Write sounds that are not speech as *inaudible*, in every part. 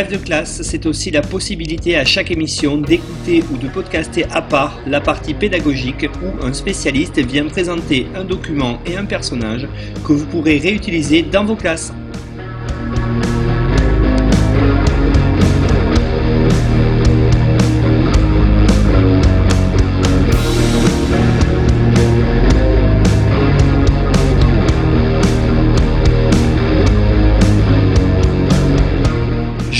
Bref de classe, c'est aussi la possibilité à chaque émission d'écouter ou de podcaster à part la partie pédagogique où un spécialiste vient présenter un document et un personnage que vous pourrez réutiliser dans vos classes.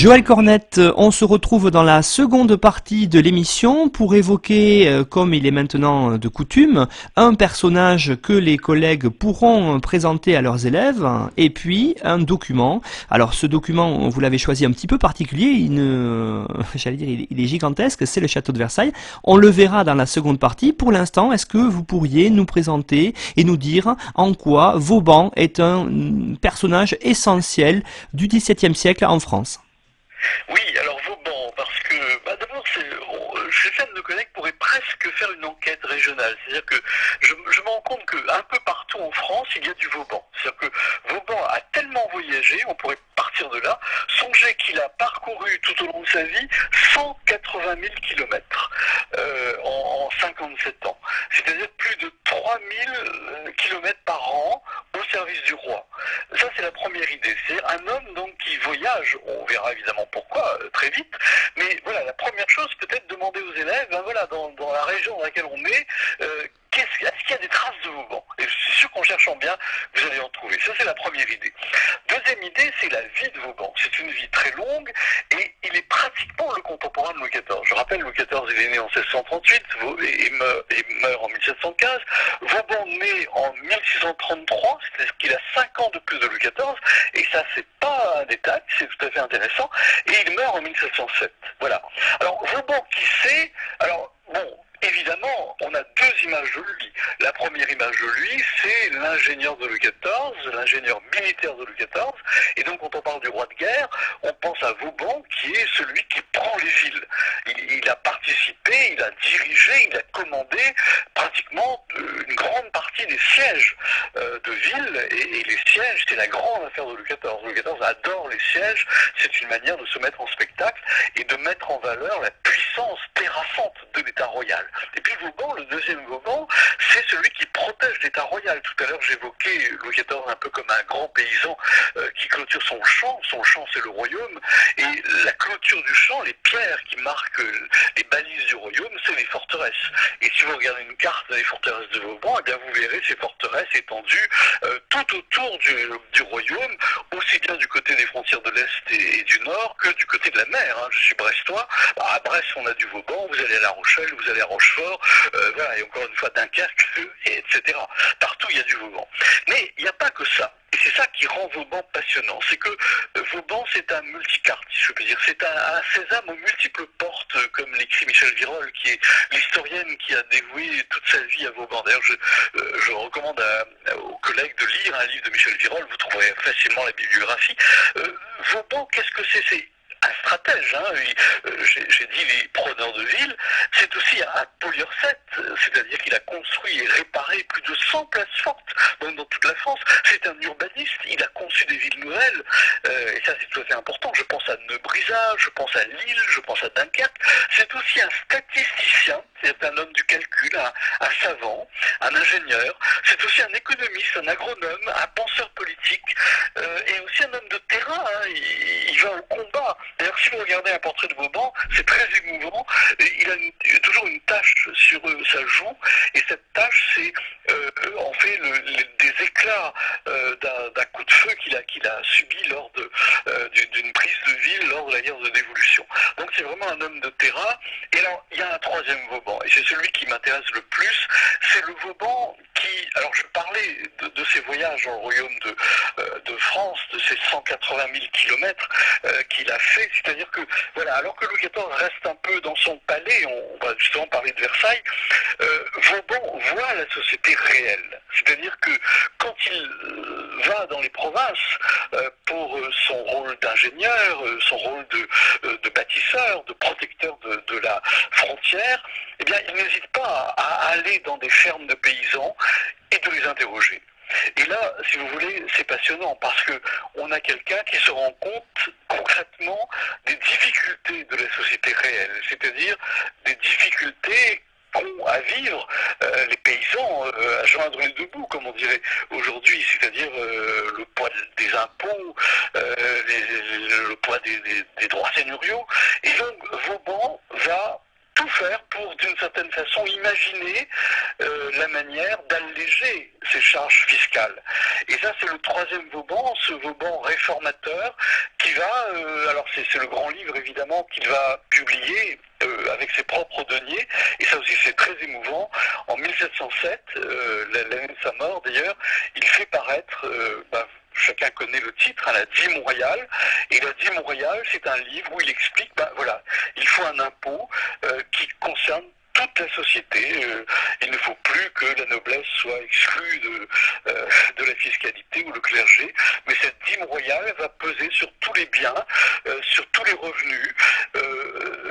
Joël Cornette, on se retrouve dans la seconde partie de l'émission pour évoquer, euh, comme il est maintenant de coutume, un personnage que les collègues pourront présenter à leurs élèves et puis un document. Alors ce document, vous l'avez choisi un petit peu particulier, il ne, *laughs* j'allais dire, il est gigantesque, c'est le château de Versailles. On le verra dans la seconde partie. Pour l'instant, est-ce que vous pourriez nous présenter et nous dire en quoi Vauban est un personnage essentiel du XVIIe siècle en France? Oui, alors Vauban, parce que bah, d'abord, certains de nos collègues pourraient presque faire une enquête régionale. C'est-à-dire que je, me rends compte qu'un peu partout en France, il y a du Vauban. C'est-à-dire que Vauban a tellement voyagé, on pourrait partir de là. Songez qu'il a parcouru tout au long de sa vie 180 000 kilomètres euh, en, 57 ans. C'est-à-dire plus de 3000 euh, kilomètres par an service du roi. Ça, c'est la première idée. C'est un homme donc qui voyage. On verra évidemment pourquoi euh, très vite. Mais voilà, la première chose, peut-être demander aux élèves, ben voilà, dans, la région dans laquelle on est, est-ce qu'il y a des traces de Vauban? Et je suis sûr qu'en cherchant bien, vous allez en trouver. Ça, c'est la première idée. Deuxième idée, c'est la vie de Vauban. C'est une vie très longue et il est pratiquement le contemporain de Louis XIV. Je rappelle, Louis XIV, il est né en 1638 et meurt, en 1715. Vauban naît en 1633, c'est-à-dire qu'il a 5 ans de plus de Louis XIV, et ça, c'est pas un détail, c'est tout à fait intéressant, et il meurt en 1707. Voilà. Alors, Vauban, qui sait Alors, Évidemment, on a deux images de lui. La première image de lui, c'est l'ingénieur de Louis XIV, l'ingénieur militaire de Louis XIV. Et donc, quand on parle du roi de guerre, on pense à Vauban, qui est celui qui prend les villes. Il, a participé, il a dirigé, il a commandé pratiquement euh, une grande partie des sièges euh, de villes. Et, les sièges, c'est la grande affaire de Louis XIV. Louis XIV adore les sièges. C'est une manière de se mettre en spectacle et de mettre en valeur la puissance terrassante de l'État royal. Puis Vauban, le deuxième Vauban, c'est celui qui protège l'État royal. Tout à l'heure, j'évoquais Louis XIV un peu comme un grand paysan euh, qui clôture son champ. Son champ, c'est le royaume. Et la clôture du champ, les pierres qui marquent les balises du royaume, c'est les forteresses. Et si vous regardez une carte des forteresses de Vauban, eh bien vous verrez ces forteresses étendues euh, tout autour du, royaume, aussi bien du côté des frontières de l'Est et, du Nord que du côté de la mer. Hein. Je suis brestois. Bah, à Brest, on a du Vauban. Vous allez à La Rochelle, vous allez à Rochefort, euh, voilà, et encore une fois Dunkerque, etc. Partout, il y a du Vauban. Mais il n'y a pas que ça. Et c'est ça qui rend Vauban passionnant. C'est que euh, Vauban, c'est un multicarte, si je peux dire. C'est un, sésame aux multiples portes, euh, comme l'écrit Michel Virol, qui est l'historienne qui a dévoué toute sa vie à Vauban. D'ailleurs, je, recommande aux collègues de lire un livre de Michel Virol. Vous trouverez facilement la bibliographie. Vauban, qu'est-ce que c'est stratège. Hein. Euh, j'ai dit les preneurs de ville. C'est aussi un poliorcète, c'est-à-dire qu'il a construit et réparé plus de 100 places fortes dans, toute la France. C'est un urbaniste. Il a conçu des villes nouvelles. Euh, et ça, c'est tout à fait important. Je pense à Nebrisa, je pense à Lille, je pense à Dunkerque. C'est aussi un statisticien. C'est un homme du calcul, un, savant, un ingénieur. C'est aussi un économiste, un agronome, un penseur politique euh, et aussi un homme de terrain. Hein. Il va au combat. D'ailleurs, si vous regardez un portrait de Vauban, c'est très émouvant. Il a, toujours une tache sur euh, sa joue, et cette tache, c'est euh, en fait des éclats euh, d'un coup de feu qu'il a, qu'il a subi lors d'une prise de ville lors de la guerre de dévolution. Donc c'est vraiment un homme de terrain. Et alors, il y a un troisième Vauban, et c'est celui qui m'intéresse le plus, c'est le Vauban qui, alors je parlais de, de ses voyages le royaume de, de France, de ses 180 000 kilomètres qu'il a fait. C'est-à-dire que, voilà, alors que Louis XIV reste un peu dans son palais, on, va justement parler de Versailles, Vauban voit la société réelle. C'est-à-dire que quand il va dans les provinces pour son rôle d'ingénieur, son rôle de, bâtisseur, de protecteur de, la frontière, eh bien, il n'hésite pas à aller dans des fermes de paysans de les interroger. Et là, si vous voulez, c'est passionnant parce que on a quelqu'un qui se rend compte concrètement des difficultés de la société réelle, c'est-à-dire des difficultés qu'ont à vivre euh, les paysans, euh, à joindre les deux bouts, comme on dirait aujourd'hui, c'est-à-dire euh, le poids des impôts, le poids des, des, droits seigneuriaux. Et donc, Vauban va tout faire pour, d'une certaine façon, imaginer euh, la manière d'alléger ces charges fiscales. Et ça, c'est le troisième Vauban, ce Vauban réformateur, qui va, euh, alors c'est le grand livre évidemment, qu'il va publier euh, avec ses propres deniers, et ça aussi c'est très émouvant. En 1707, l'année de sa mort d'ailleurs, il fait paraître bah, chacun connaît le titre, hein, la dîme royale. Et la dîme royale, c'est un livre où il explique, ben voilà, il faut un impôt euh, qui concerne toute la société. Euh, il ne faut plus que la noblesse soit exclue de, euh, de la fiscalité ou le clergé, mais cette dîme royale va peser sur tous les biens, sur tous les revenus.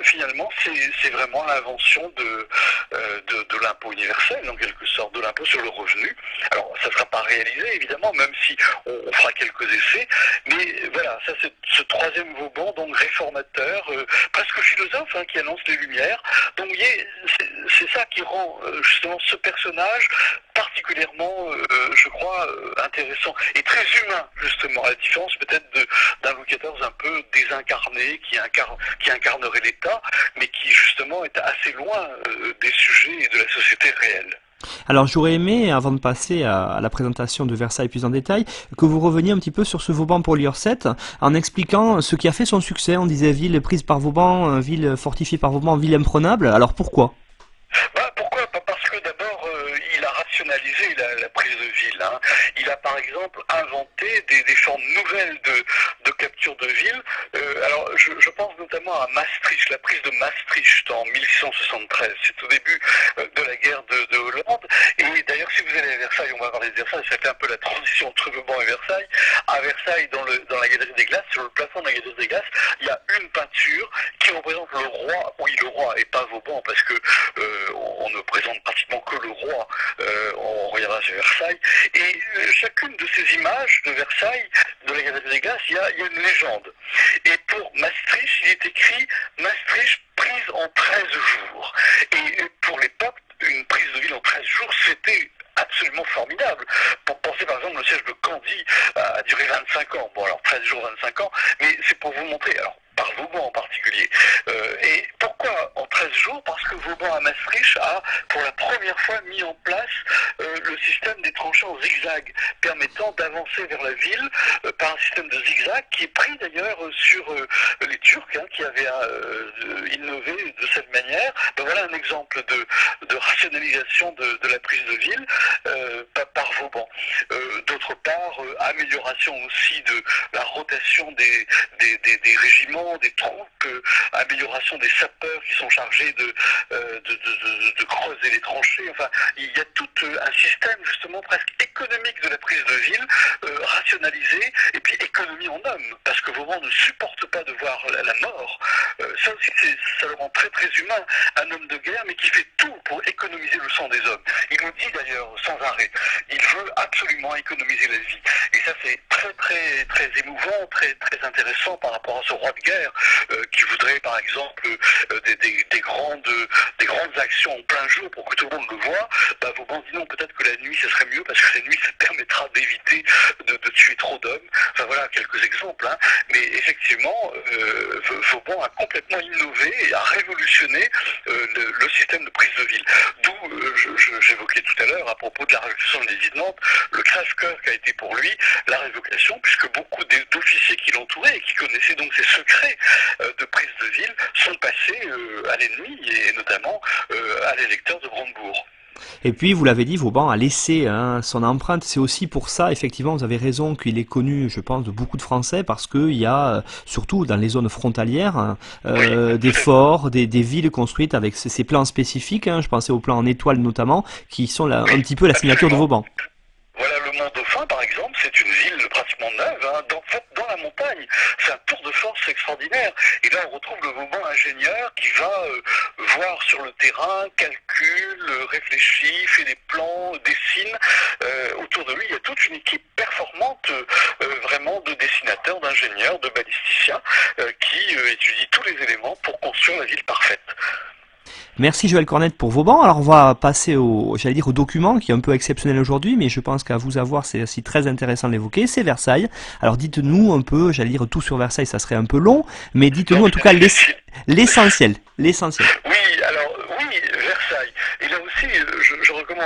Finalement, c'est vraiment l'invention de, de, de l'impôt universel, en quelque sorte, de l'impôt sur le revenu. Alors, ça ne sera pas réalisé, évidemment, même si on, fera quelques essais, mais voilà, ça c'est ce troisième Vauban, donc réformateur, presque philosophe, hein, qui annonce les Lumières. Donc, c'est ça qui rend euh, justement ce personnage particulièrement, euh, je crois, euh, intéressant et très humain, justement, à la différence peut-être d'un Louis XIV un peu désincarné, qui, incarne, qui incarnerait l'État, mais qui justement est assez loin des sujets et de la société réelle. Alors j'aurais aimé, avant de passer à, la présentation de Versailles plus en détail, que vous reveniez un petit peu sur ce Vauban pour Lior 7, en expliquant ce qui a fait son succès. On disait ville prise par Vauban, ville fortifiée par Vauban, ville imprenable. Alors pourquoi? Bah, pourquoi Parce que d'abord, euh, il a rationalisé la, prise de ville. Il a par exemple inventé des, formes nouvelles de, capture de ville. Euh, alors, je, pense notamment à Maastricht, la prise de Maastricht en 1673. C'est au début euh, de la guerre de, Hollande. Vous Versailles, on va parler de Versailles, ça fait un peu la transition entre Vauban et Versailles. À Versailles, dans, le, dans la galerie des glaces, sur le plafond de la galerie des glaces, il y a une peinture qui représente le roi, oui, le roi, et pas Vauban, parce que on ne présente pratiquement que le roi, euh, on regardera Versailles. Et euh, chacune de ces images de Versailles, de la Galerie des Glaces, il y, a, une légende. Et pour Maastricht, il est écrit Maastricht prise en 13 jours. Et pour l'époque, une prise de ville en 13 jours, c'était absolument formidable. Pour penser par exemple le siège de Candy a duré 25 ans. Bon alors 13 jours, 25 ans, mais c'est pour vous montrer. Alors par Vauban en particulier. Euh, et pourquoi en 13 jours? Parce que Vauban à Maastricht a pour la première fois mis en place euh, le système des tranchées en zigzag, permettant d'avancer vers la ville euh, par un système de zigzag qui est pris d'ailleurs sur les Turcs hein, qui avaient innové de cette manière. Ben voilà un exemple de, rationalisation de, la prise de ville par Vauban. D'autre part, amélioration aussi de la rotation des, des régiments des troupes, euh, amélioration des sapeurs qui sont chargés de, euh, creuser les tranchées. Enfin, il y a euh, justement presque économique de la prise de ville, rationalisé, et puis économie en homme, parce que Vauban ne supporte pas de voir la, mort. ça aussi, ça le rend très très humain, un homme de guerre, mais qui fait tout pour économiser le sang des hommes. Il nous dit d'ailleurs sans arrêt, il veut absolument économiser la vie. Et ça, c'est très très très émouvant, très très intéressant par rapport à ce roi de guerre euh, qui voudrait par exemple euh, des, grandes, des grandes actions en plein jour pour que tout le monde le voit, bah, Vauban dit non, peut-être que la nuit ce serait mieux parce que la nuit ça permettra d'éviter de, tuer trop d'hommes. Enfin voilà quelques exemples. Hein. Mais effectivement, euh, Vauban a complètement innové et a révolutionné le, système de prise de ville. D'où j'évoquais tout à l'heure à propos de la révolution de l'édit le crève-cœur qui a été pour lui la révocation, puisque beaucoup d'officiers qui l'entouraient et qui connaissaient donc ses secrets euh, de prise de ville sont passés euh, à l'ennemi et notamment euh, à l'électeur de Brandebourg. Et puis, vous l'avez dit, Vauban a laissé hein, son empreinte. C'est aussi pour ça, effectivement, vous avez raison, qu'il est connu, je pense, de beaucoup de Français, parce qu'il y a, surtout dans les zones frontalières, hein, des forts, des, villes construites avec ces, plans spécifiques. Hein. je pensais aux plans en étoile notamment, qui sont là, un petit peu la signature de Vauban. Voilà, le Mont Dauphin, par exemple, c'est une ville pratiquement neuve, hein, dans, dans la montagne. C'est un tour de force extraordinaire. Et là, on retrouve le moment ingénieur qui va euh, voir sur le terrain, calcule, réfléchit, fait des plans, dessine. Euh, autour de lui, il y a toute une équipe performante, euh, vraiment de dessinateurs, d'ingénieurs, de balisticiens, qui étudient tous les éléments pour construire la ville parfaite. Merci Joël Cornette pour vos bancs. Alors on va passer au, j'allais dire au document qui est un peu exceptionnel aujourd'hui, mais je pense qu'à vous avoir c'est aussi très intéressant de l'évoquer. C'est Versailles. Alors dites-nous un peu, j'allais dire tout sur Versailles, ça serait un peu long, mais dites-nous en tout cas l'essentiel, l'essentiel. Oui, alors oui, Versailles. Et là aussi,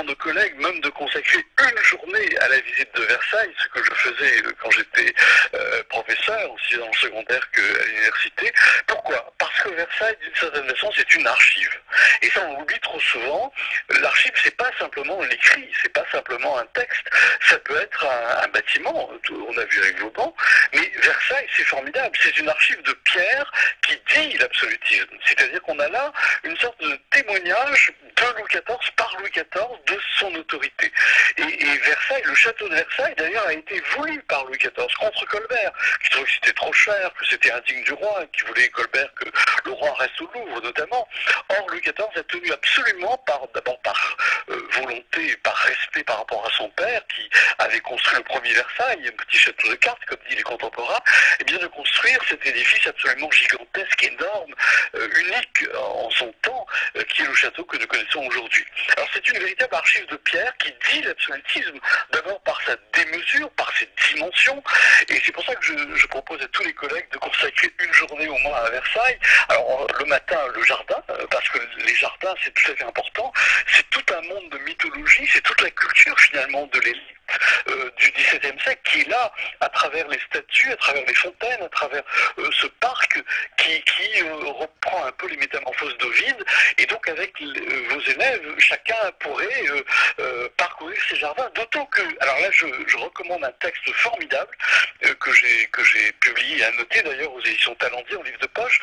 aux collègues même de consacrer une journée à la visite de Versailles, ce que je faisais quand j'étais euh, professeur, aussi dans le secondaire qu'à l'université. Pourquoi? Parce que Versailles, d'une certaine façon, c'est une archive. Et ça, on oublie trop souvent. L'archive, c'est pas simplement l'écrit, c'est pas simplement un texte. Ça peut être un, bâtiment, on a vu avec Vauban, mais Versailles, c'est formidable. C'est une archive de pierre qui dit l'absolutisme. C'est-à-dire qu'on a là une sorte de témoignage de Louis XIV par Louis XIV de son autorité. Et, Versailles, le château de Versailles, d'ailleurs, a été voulu par Louis XIV contre Colbert, qui trouvait que c'était trop cher, que c'était indigne du roi, qui voulait Colbert que le roi reste au Louvre, notamment. Or, Louis XIV a tenu absolument, par d'abord par euh, volonté, par respect par rapport à son père, qui avait construit le premier Versailles, un petit château de cartes, comme disent les contemporains, et bien de construire cet édifice absolument gigantesque, énorme, euh, unique en son temps, euh, qui est le château que nous connaissons aujourd'hui. Alors c'est une véritable archive de pierre qui dit l'absolutisme, d'abord par sa démesure, par ses dimensions, et c'est pour ça que je, je, propose à tous les collègues de consacrer une journée au moins à Versailles. Alors le matin, le jardin, parce que les jardins, c'est tout à fait important. C'est tout un monde de mythologie, c'est toute la culture finalement de l'élite euh, du XVIIe siècle qui est là à travers les statues, à travers les fontaines, à travers euh, ce parc qui, euh, reprend un peu les métamorphoses d'Ovide. Et donc avec vos élèves, chacun pourrait parcourir ces jardins. D'autant que, alors là, je recommande un texte formidable que j'ai que j'ai publié et annoté d'ailleurs aux éditions Talendier en livre de poche.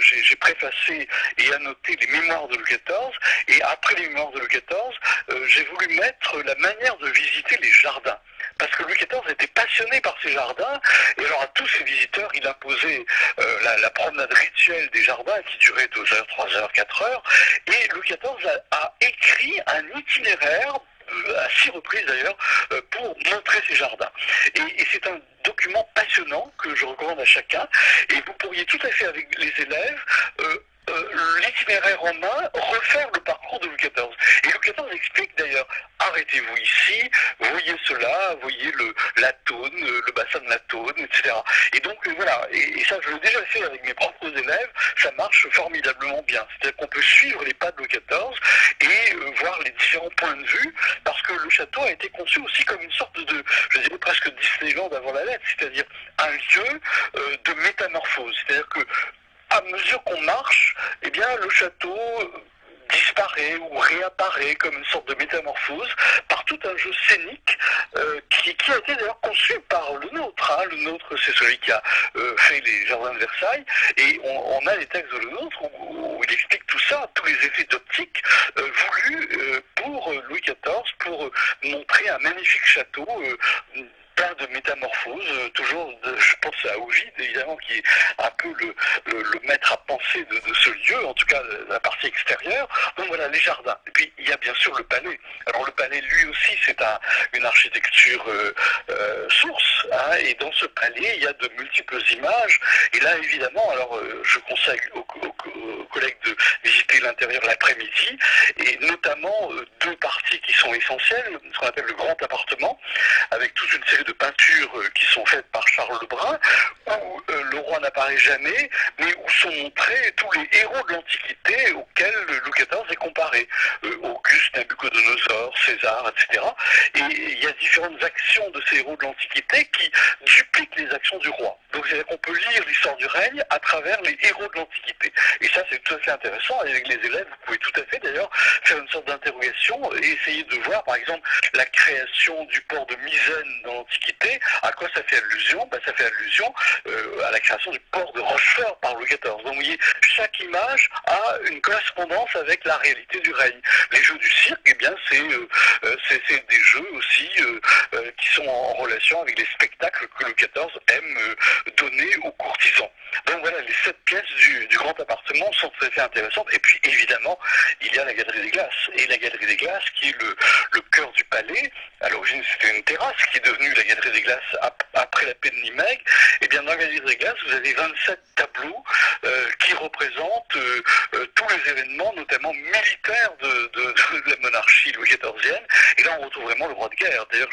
j'ai préfacé et annoté les mémoires de Louis XIV. Et après les mémoires de Louis XIV, j'ai voulu mettre la manière de visiter les jardins. Parce que Louis XIV était passionné par ces jardins, et alors à tous ses visiteurs, il imposait euh, la, promenade rituelle des jardins qui durait 2 heures, 3 heures, 4 heures, et Louis XIV a, écrit un itinéraire euh, à six reprises d'ailleurs, euh, pour montrer ces jardins. Et, c'est un document passionnant que je recommande à chacun. Et vous pourriez tout à fait avec les élèves euh, l'itinéraire en main, refaire le parcours de Louis XIV. Et Louis XIV explique d'ailleurs, arrêtez-vous ici, voyez cela, voyez le, la Taune, de la Taune, etc. Et donc euh, voilà, et, ça je l'ai déjà fait avec mes propres élèves, ça marche formidablement bien. C'est-à-dire qu'on peut suivre les pas de Louis XIV et euh, voir les différents points de vue, parce que le château a été conçu aussi comme une sorte de, je dirais presque Disneyland avant la lettre, c'est-à-dire un lieu de métamorphose. C'est-à-dire que à mesure qu'on marche, eh bien, le château disparaît ou réapparaît comme une sorte de métamorphose par tout un jeu scénique euh, qui, a été d'ailleurs conçu par le nôtre. Hein. Le nôtre, c'est celui qui a euh, fait les jardins de Versailles et on, a les textes de le nôtre où, il explique tout ça, tous les effets d'optique euh, voulus pour Louis XIV, pour montrer un magnifique château plein de métamorphoses, euh, toujours, je pense à Ovide, évidemment, qui est un peu le, maître à penser de, ce lieu, en tout cas la partie extérieure. Donc voilà, les jardins. Et puis, il y a bien sûr le palais. Alors le palais, lui aussi, c'est un, une architecture euh, euh, source, hein, et dans ce palais, il y a de multiples images. Et là, évidemment, alors je conseille aux, collègues de visiter l'intérieur l'après-midi, et notamment deux parties qui sont essentielles, ce qu'on appelle le grand appartement, avec toute une série de peintures euh, qui sont faites par Charles Lebrun, où euh, le roi n'apparaît jamais, mais où sont montrés tous les héros de l'Antiquité auxquels Louis XIV est comparé. Euh, Auguste, Nabucodonosor, César, etc. Et il y a différentes actions de ces héros de l'Antiquité qui dupliquent les actions du roi. Donc c'est-à-dire peut lire l'histoire du règne à travers les héros de l'Antiquité. Et ça c'est tout à fait intéressant. Avec les élèves, vous pouvez tout à fait d'ailleurs faire une sorte d'interrogation et essayer de voir par exemple la création du port de Misène dans l'Antiquité. À quoi ça fait allusion? Ben, Ça fait allusion euh, à la création du port de Rochefort par Louis XIV. Donc vous voyez, chaque image a une correspondance avec la réalité du règne. Les jeux du cirque, eh bien c'est euh, euh, c'est des jeux aussi qui sont en relation avec les spectacles que Louis XIV aime donner aux courtisans. Donc voilà, les sept pièces du, grand appartement sont fait intéressantes. Et puis évidemment, il y a la galerie des glaces. Et la galerie des glaces qui est le, cœur du palais. À l'origine, c'était une terrasse qui est devenue la galerie des glaces après la paix de Nimeg. Et eh bien dans la galerie des glaces, vous avez 27 tableaux euh, qui représentent euh, euh, tous les événements, notamment militaires de, *laughs* la monarchie louis XIVienne. Et là, on retrouve vraiment le roi de guerre. D'ailleurs,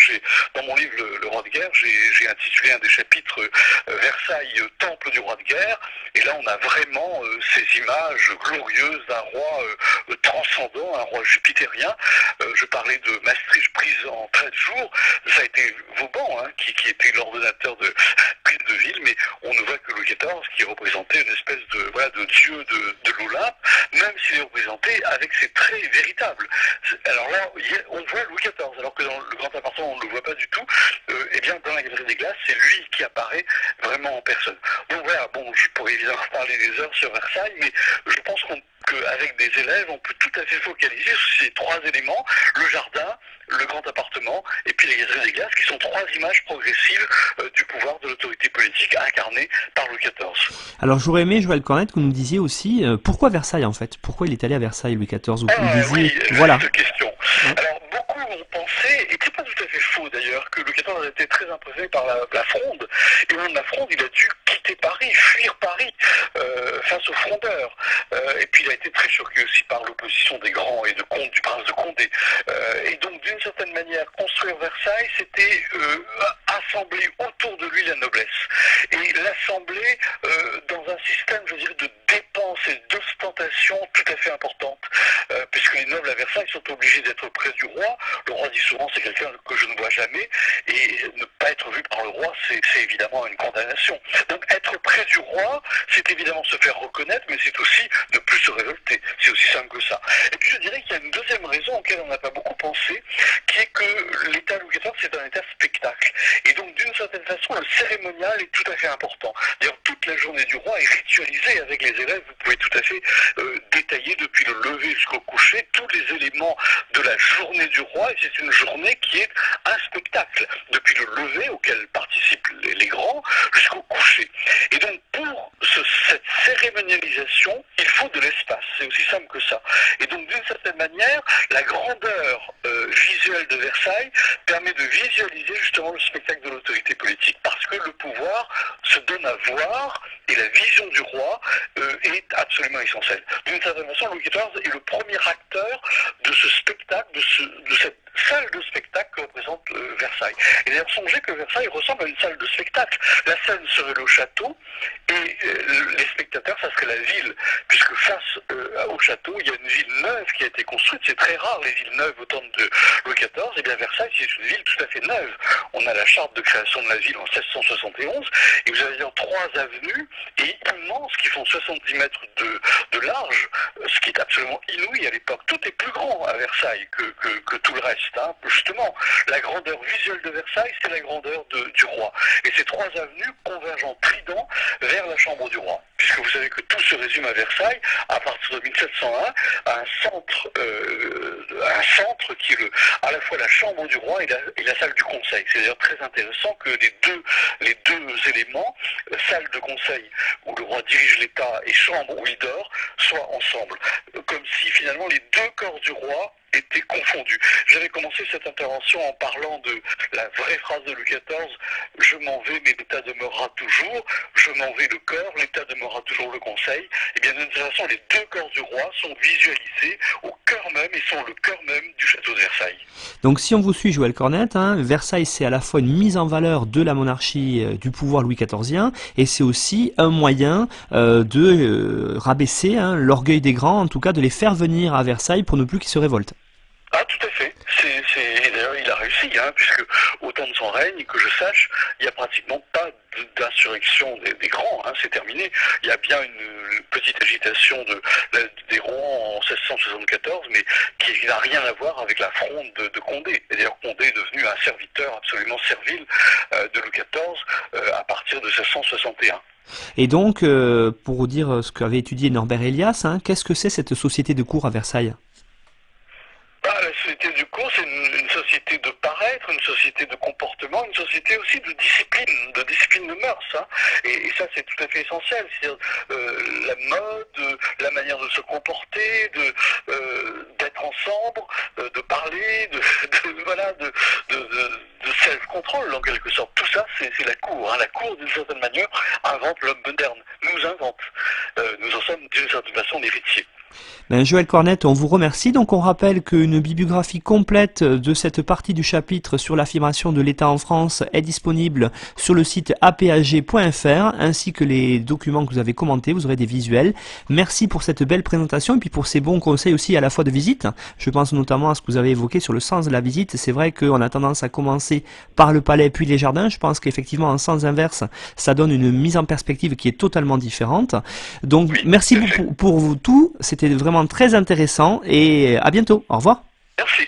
dans mon livre Le, le roi de guerre, j'ai intitulé un des chapitres Versailles, temple du roi de guerre. Et là, on a vraiment euh, ces images glorieuses d'un roi euh, transcendant, un roi jupitérien. Euh, je parlais de Maastricht prise en 13 jours. Ça a été Vauban hein, qui, était l'ordonnateur de *laughs* prise de ville, mais on ne voit que Louis XIV qui représentait une espèce de, dieu de, de l'Olympe, même s'il est représenté avec ses traits véritables. Alors là, on voit Louis XIV, alors que dans le grand appartement, on ne le voit pas du tout. eh bien, dans la galerie des glaces, c'est lui qui apparaît vraiment en personne. Donc voilà, bon, je pourrais évidemment parler des heures sur Versailles, mais je pense qu'avec des élèves, on peut tout à fait focaliser sur ces trois éléments, le jardin, le grand appartement et puis les galeries des glaces, qui sont trois images progressives euh, du pouvoir de l'autorité politique incarnée par Louis XIV. Alors j'aurais aimé, Joël Cornette, que vous nous disiez aussi euh, pourquoi Versailles en fait? Pourquoi il est allé à Versailles, Louis XIV ou, ah, oui, voilà. question. Alors beaucoup ont pensé, et c'est pas tout à fait faux d'ailleurs, que Louis XIV a été très impressionné par la, la fronde, et de la il a dû quitter Paris, fuir Paris euh, face aux frondeurs. Euh, et puis il a été très choqué aussi par l'opposition des grands et de Comte, du prince de Condé. Euh, et donc d'une certaine manière, construire Versailles, c'était assembler autour de lui la noblesse. Et l'assembler dans un système, je dirais, de dépenses et d'ostentation tout à fait importante, puisque les nobles à Versailles sont obligés d'être près du roi. Le roi dit souvent c'est quelqu'un que je ne vois jamais, et ne pas être vu par le roi, c'est évidemment une condamnation. Donc être près du roi, c'est évidemment se faire reconnaître, mais c'est aussi ne plus se révolter. C'est aussi simple que ça. Et puis je dirais qu'il y a une deuxième raison auquel on n'a pas beaucoup pensé, qui est que l'État Louis XIV, c'est un État spectacle. Et donc d'une certaine façon, le cérémonial est tout à fait important. D'ailleurs, toute la journée du roi est ritualisée avec les élèves. Vous pouvez tout à fait euh, détailler depuis le lever jusqu'au coucher tous les éléments de la journée du roi. Et c'est une journée qui est un spectacle. Depuis le lever auquel participent les, grands jusqu'au coucher. Et donc pour ce, cette cérémonialisation, il faut de l'espace. C'est aussi simple que ça. Et donc d'une certaine manière, la grandeur euh, visuelle de Versailles permet de visualiser justement le spectacle de l'autorité politique. Parce que le pouvoir se donne à voir et la vision du roi euh, est absolument essentielle. Louis XIV est le premier acteur de ce spectacle, de, de cette salle de spectacle que représente euh, Et d'ailleurs, songez que Versailles ressemble à une salle de spectacle. La scène serait le château et euh, les spectateurs, ça serait la ville, puisque face euh, au château, il y a une ville neuve qui a été construite. C'est très rare les villes neuves au temps de Louis XIV. Et bien Versailles, c'est une ville tout à fait neuve. On a la charte de création de la ville en 1671 et vous avez trois avenues et immenses qui font 70 mètres de, large, ce qui est absolument inouï à l'époque. Tout est plus grand à Versailles que tout le reste. Hein. Justement, la grandeur visuelle de Versailles, c'est la grandeur de, du roi. Et ces trois avenues convergent en trident vers la chambre du roi. Puisque vous savez que tout se résume à Versailles, à partir de 1701, à un centre, euh, un centre qui est le, à la fois la chambre du roi et la, et la salle du conseil. C'est d'ailleurs très intéressant que les deux, les deux éléments, euh, salle de conseil où le roi dirige l'État et chambre où il dort, soient ensemble. Comme si finalement les deux corps du roi été confondus. J'avais commencé cette intervention en parlant de la vraie phrase de Louis XIV, je m'en vais, mais l'État demeurera toujours, je m'en vais le cœur, l'État demeurera toujours le conseil. Et eh bien, d'une façon, les deux corps du roi sont visualisés au cœur même et sont le cœur même du château de Versailles. Donc, si on vous suit, Joël Cornette, hein, Versailles, c'est à la fois une mise en valeur de la monarchie euh, du pouvoir Louis XIVien et c'est aussi un moyen euh, de euh, rabaisser hein, l'orgueil des grands, en tout cas de les faire venir à Versailles pour ne plus qu'ils se révoltent. Ah, tout à fait. C'est, d'ailleurs, il a réussi, hein, puisque au temps de son règne, que je sache, il n'y a pratiquement pas d'insurrection des, grands, hein, c'est terminé. Il y a bien une, petite agitation de, des Rouen en 1674, mais qui n'a rien à voir avec la fronde de, Condé. Et d'ailleurs, Condé est devenu un serviteur absolument servile euh, de Louis XIV euh, à partir de 1661. Et donc, euh, pour dire ce qu'avait étudié Norbert Elias, hein, qu'est-ce que c'est cette société de cour à Versailles? Ah, la société du cours, c'est une, société de paraître, une société de comportement, une société aussi de discipline, de discipline de mœurs. Hein. Et, ça, c'est tout à fait essentiel. C'est-à-dire euh, la mode, la manière de se comporter, euh, d'être ensemble, euh, de parler, de, voilà, de, self-control en quelque sorte. Tout ça, c'est la cour. Hein. La cour, d'une certaine manière, invente l'homme moderne, nous invente. nous en sommes d'une certaine façon l'héritier. Ben, Joël Cornette, on vous remercie. Donc on rappelle qu'une bibliographie complète de cette partie du chapitre sur l'affirmation de l'État en France est disponible sur le site apag.fr ainsi que les documents que vous avez commentés. Vous aurez des visuels. Merci pour cette belle présentation et puis pour ces bons conseils aussi à la fois de visite. Je pense notamment à ce que vous avez évoqué sur le sens de la visite. C'est vrai qu'on a tendance à commencer par le palais puis les jardins. Je pense qu'effectivement en sens inverse, ça donne une mise en perspective qui est totalement différente. Donc merci pour, pour vous tout. C'était vraiment très intéressant et à bientôt. Au revoir. Merci.